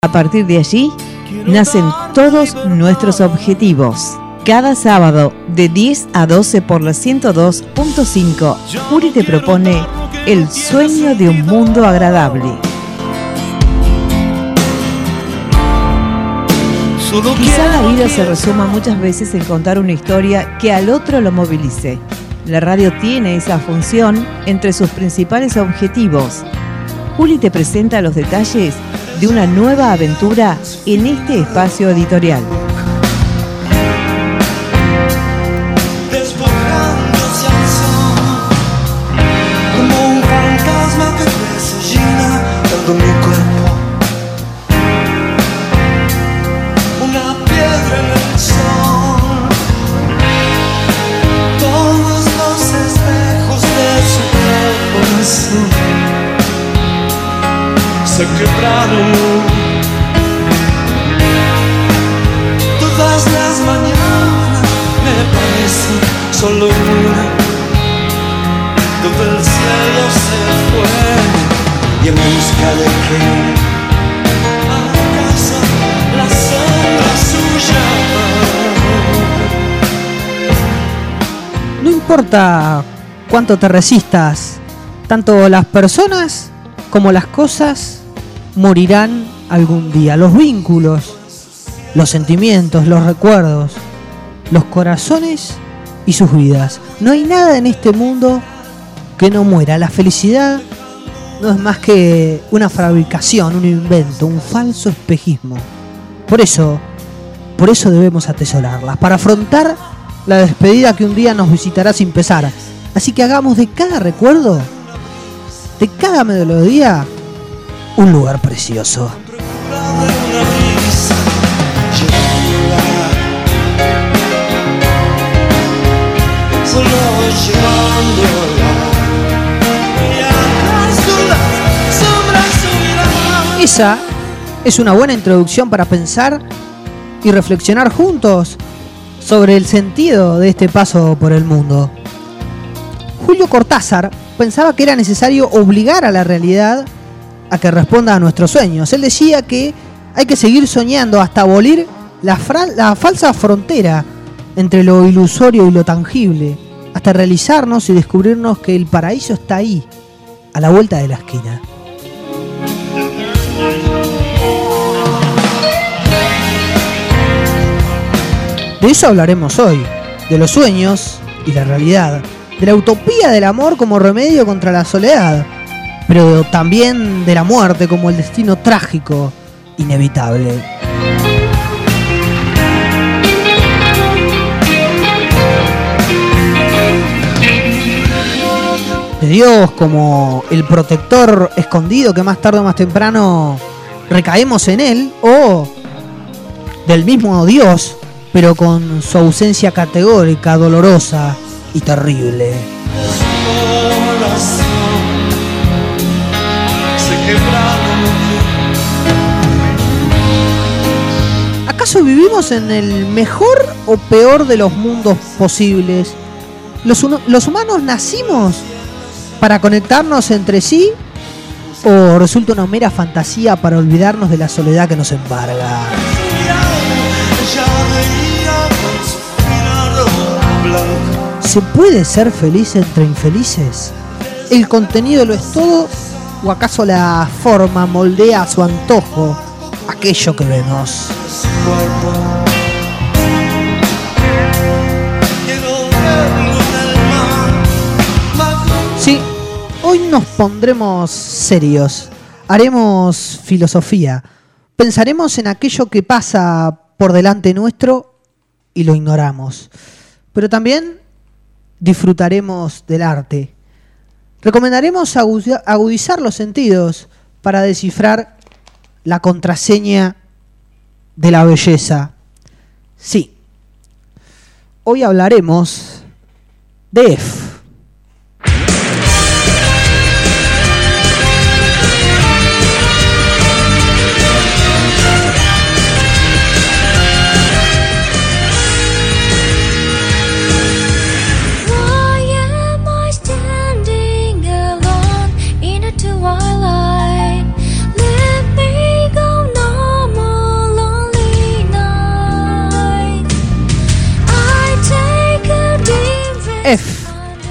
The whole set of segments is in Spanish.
A partir de allí, nacen todos nuestros objetivos. Cada sábado, de 10 a 12 por la 102.5, Uri te propone el sueño de un mundo agradable. Quizá la vida se resuma muchas veces en contar una historia que al otro lo movilice. La radio tiene esa función entre sus principales objetivos. Juli te presenta los detalles de una nueva aventura en este espacio editorial. Importa cuánto te resistas, tanto las personas como las cosas morirán algún día. Los vínculos, los sentimientos, los recuerdos, los corazones y sus vidas. No hay nada en este mundo que no muera. La felicidad no es más que una fabricación, un invento, un falso espejismo. Por eso, por eso debemos atesorarlas, para afrontar la despedida que un día nos visitará sin pesar. Así que hagamos de cada recuerdo, de cada melodía, un lugar precioso. Esa es una buena introducción para pensar y reflexionar juntos sobre el sentido de este paso por el mundo. Julio Cortázar pensaba que era necesario obligar a la realidad a que responda a nuestros sueños. Él decía que hay que seguir soñando hasta abolir la, la falsa frontera entre lo ilusorio y lo tangible, hasta realizarnos y descubrirnos que el paraíso está ahí, a la vuelta de la esquina. De eso hablaremos hoy, de los sueños y la realidad, de la utopía del amor como remedio contra la soledad, pero también de la muerte como el destino trágico, inevitable. De Dios como el protector escondido que más tarde o más temprano recaemos en él, o del mismo Dios, pero con su ausencia categórica, dolorosa y terrible. ¿Acaso vivimos en el mejor o peor de los mundos posibles? ¿Los, huno- los humanos nacimos para conectarnos entre sí? ¿O resulta una mera fantasía para olvidarnos de la soledad que nos embarga? ¿Se puede ser feliz entre infelices? ¿El contenido lo es todo? ¿O acaso la forma moldea a su antojo aquello que vemos? Sí, hoy nos pondremos serios, haremos filosofía, pensaremos en aquello que pasa por delante nuestro y lo ignoramos, pero también disfrutaremos del arte. Recomendaremos agudizar los sentidos para descifrar la contraseña de la belleza. Sí, hoy hablaremos de F.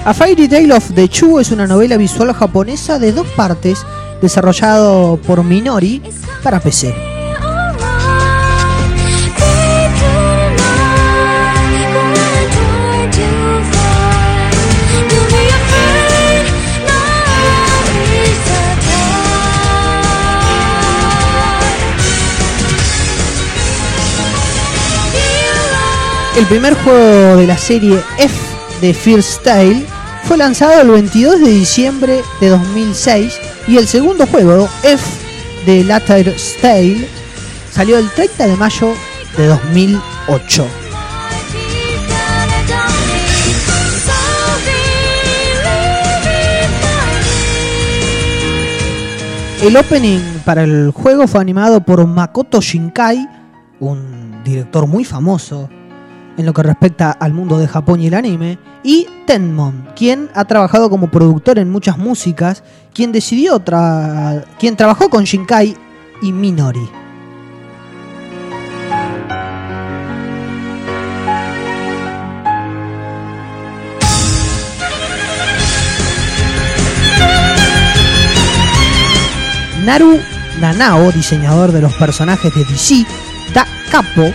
A Fairy Tale of the Chu es una novela visual japonesa de dos partes desarrollado por Minori para PC. El primer juego de la serie F de First Tale fue lanzado el 22 de diciembre de 2006 y el segundo juego, F de Latter Tale, salió el 30 de mayo de 2008. El opening para el juego fue animado por Makoto Shinkai, un director muy famoso en lo que respecta al mundo de Japón y el anime, y Tenmon, quien ha trabajado como productor en muchas músicas, quien decidió tra quien trabajó con Shinkai y Minori. Naru Nanao, diseñador de los personajes de DC, Da Capo,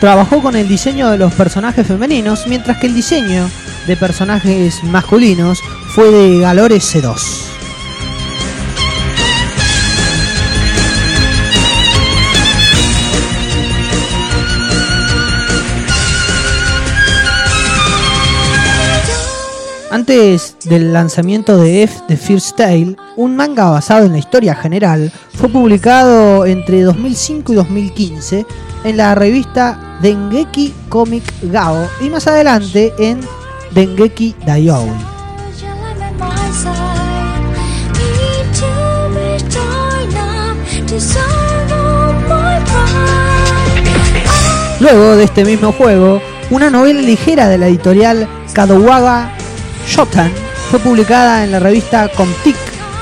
trabajó con el diseño de los personajes femeninos, mientras que el diseño de personajes masculinos fue de Galore C2. Antes del lanzamiento de F The First Tale, un manga basado en la historia general, fue publicado entre 2005 y 2015 en la revista Dengeki Comic Gao y más adelante en Dengeki Daioui. Luego de este mismo juego, una novela ligera de la editorial Kadowaga Shotan fue publicada en la revista Comtic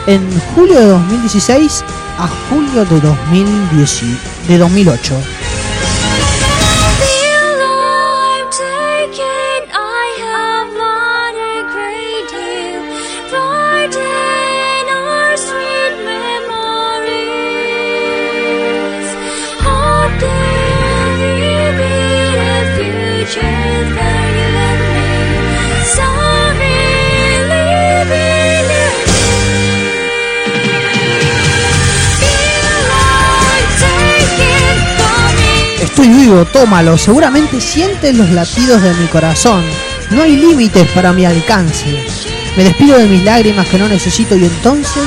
en julio de 2016 a julio de, 2010 de 2008. Tómalo. Seguramente sientes los latidos de mi corazón. No hay límites para mi alcance. Me despido de mis lágrimas que no necesito y entonces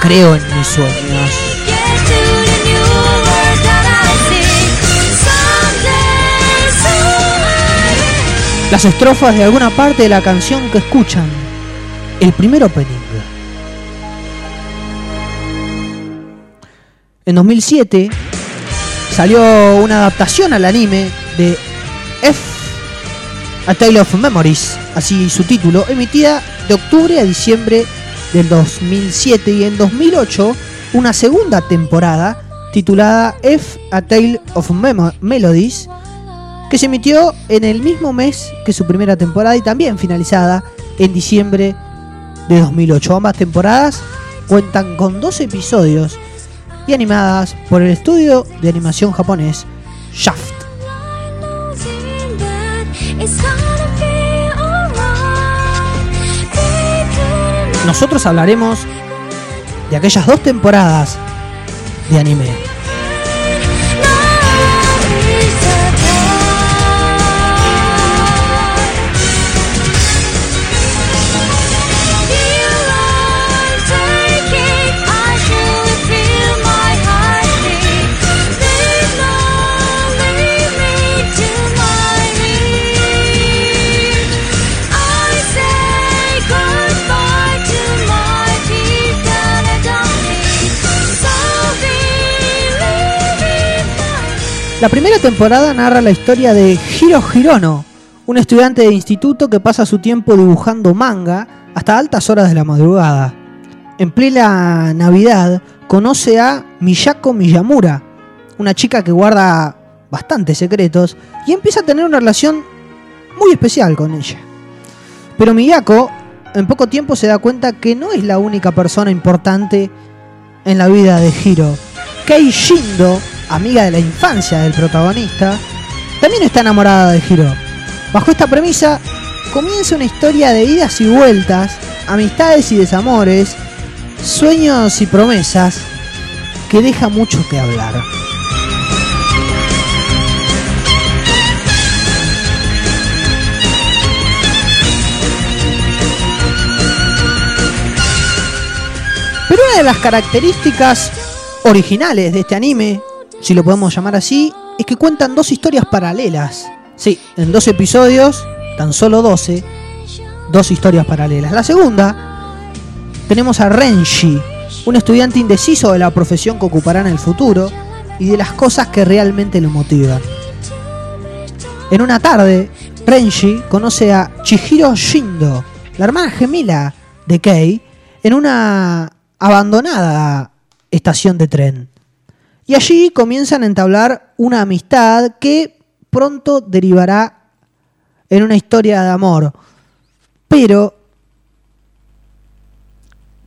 creo en mis sueños. Las estrofas de alguna parte de la canción que escuchan. El primer opening. En 2007 salió una adaptación al anime de F A Tale of Memories, así su título, emitida de octubre a diciembre del 2007 y en 2008 una segunda temporada titulada F A Tale of Melodies que se emitió en el mismo mes que su primera temporada y también finalizada en diciembre de 2008. Ambas temporadas cuentan con dos episodios y animadas por el estudio de animación japonés Shaft. Nosotros hablaremos de aquellas dos temporadas de anime. La primera temporada narra la historia de Hiro Hirono, un estudiante de instituto que pasa su tiempo dibujando manga hasta altas horas de la madrugada. En plena Navidad conoce a Miyako Miyamura, una chica que guarda bastantes secretos y empieza a tener una relación muy especial con ella. Pero Miyako en poco tiempo se da cuenta que no es la única persona importante en la vida de Hiro. Kei Shindo, amiga de la infancia del protagonista, también está enamorada de Hiro. Bajo esta premisa, comienza una historia de idas y vueltas, amistades y desamores, sueños y promesas que deja mucho que hablar. Pero una de las características originales de este anime, si lo podemos llamar así, es que cuentan dos historias paralelas. Sí, en dos episodios, tan solo 12, dos historias paralelas. La segunda, tenemos a Renshi, un estudiante indeciso de la profesión que ocupará en el futuro y de las cosas que realmente lo motivan. En una tarde, Renshi conoce a Chihiro Shindo, la hermana gemela de Kei, en una abandonada estación de tren. Y allí comienzan a entablar una amistad que pronto derivará en una historia de amor, pero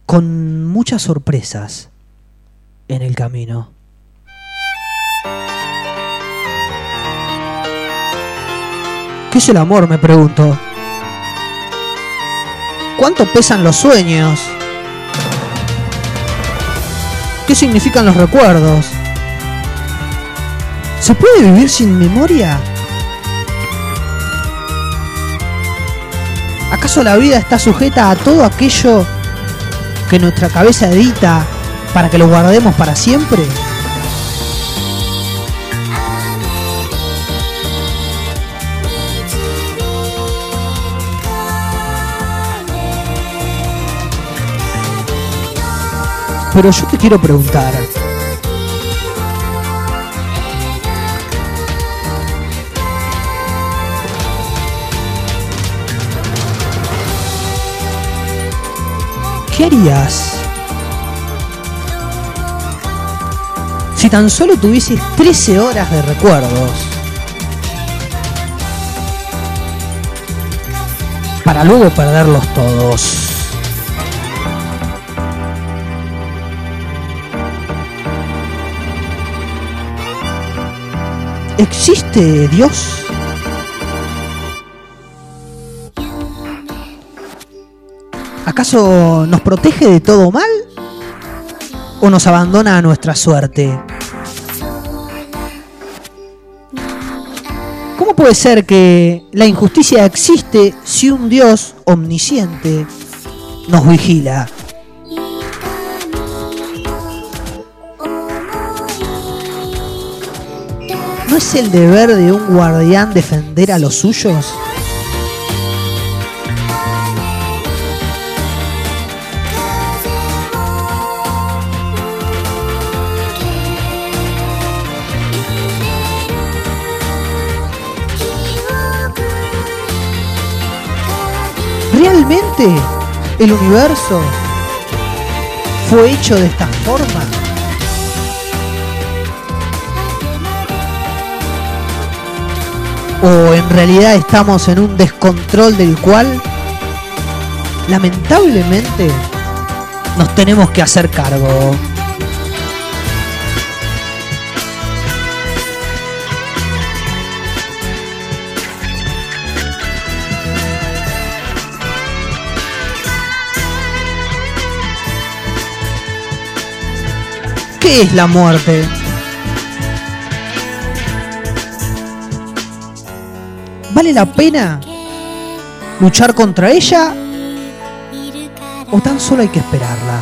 con muchas sorpresas en el camino. ¿Qué es el amor? Me pregunto. ¿Cuánto pesan los sueños? ¿Qué significan los recuerdos? ¿Se puede vivir sin memoria? ¿Acaso la vida está sujeta a todo aquello que nuestra cabeza edita para que lo guardemos para siempre? Pero yo te quiero preguntar. ¿Qué harías si tan solo tuvieses 13 horas de recuerdos? Para luego perderlos todos. ¿Existe Dios? ¿Acaso nos protege de todo mal? ¿O nos abandona a nuestra suerte? ¿Cómo puede ser que la injusticia existe si un Dios omnisciente nos vigila? ¿No es el deber de un guardián defender a los suyos? ¿Realmente el universo fue hecho de esta forma? ¿O en realidad estamos en un descontrol del cual lamentablemente nos tenemos que hacer cargo? ¿Qué es la muerte? ¿Vale la pena luchar contra ella o tan solo hay que esperarla?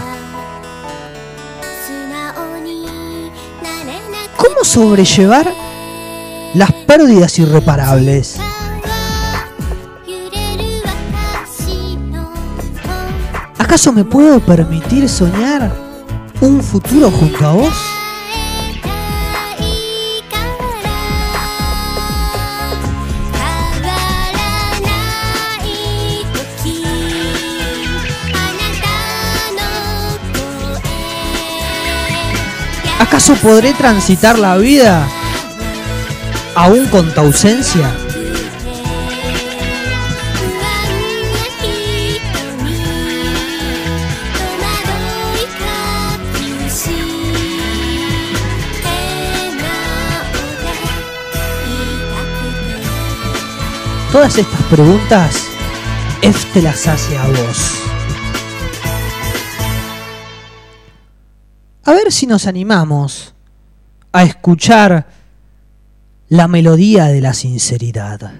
¿Cómo sobrellevar las pérdidas irreparables? ¿Acaso me puedo permitir soñar un futuro junto a vos? ¿Acaso podré transitar la vida aún con tu ausencia? Todas estas preguntas, F te las hace a vos. A ver si nos animamos a escuchar la melodía de la sinceridad.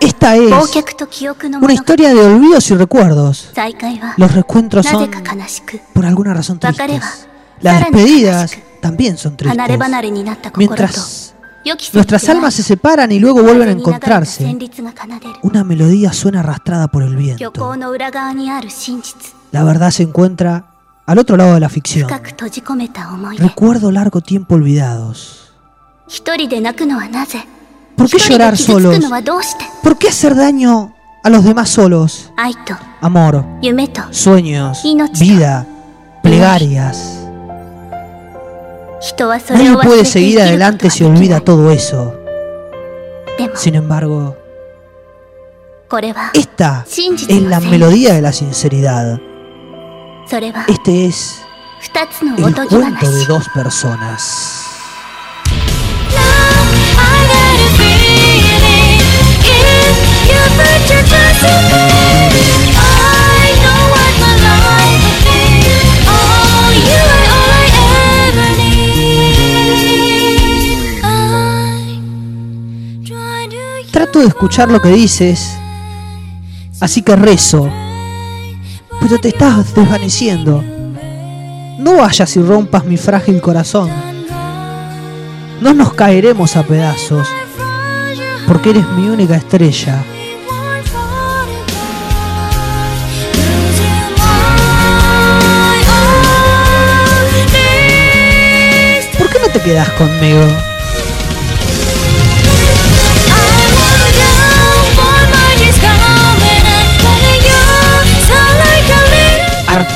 Esta es una historia de olvidos y recuerdos. Los recuentros son, por alguna razón, tristes. Las despedidas también son tristes. Mientras Nuestras almas se separan y luego vuelven a encontrarse. Una melodía suena arrastrada por el viento. La verdad se encuentra al otro lado de la ficción. Recuerdo largo tiempo olvidados. ¿Por qué llorar solos? ¿Por qué hacer daño a los demás solos? Amor, sueños, vida, plegarias. Nadie puede seguir adelante si olvida todo eso. Sin embargo, esta es la melodía de la sinceridad. Este es el cuento de dos personas. Trato de escuchar lo que dices, así que rezo, pero te estás desvaneciendo. No vayas y rompas mi frágil corazón. No nos caeremos a pedazos, porque eres mi única estrella. ¿Por qué no te quedas conmigo?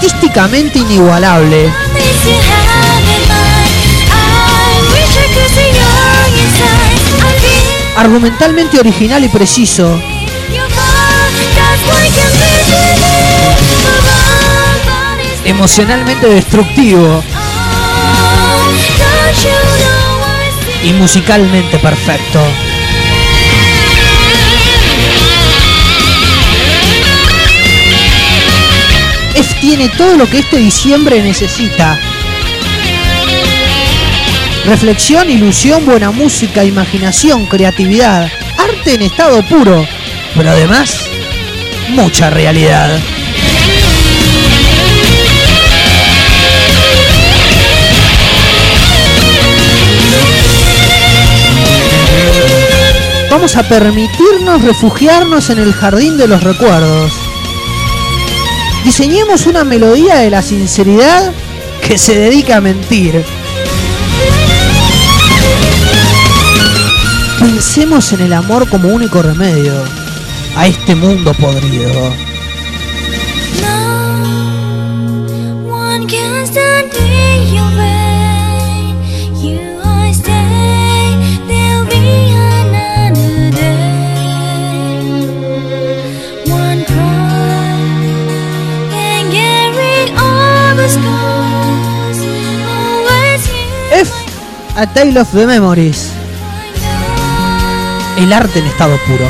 Artísticamente inigualable. Argumentalmente original y preciso. Emocionalmente destructivo. Y musicalmente perfecto. F tiene todo lo que este diciembre necesita. Reflexión, ilusión, buena música, imaginación, creatividad, arte en estado puro, pero además mucha realidad. Vamos a permitirnos refugiarnos en el jardín de los recuerdos. Diseñemos una melodía de la sinceridad que se dedica a mentir. Pensemos en el amor como único remedio a este mundo podrido. A Tale of the Memories. El arte en estado puro.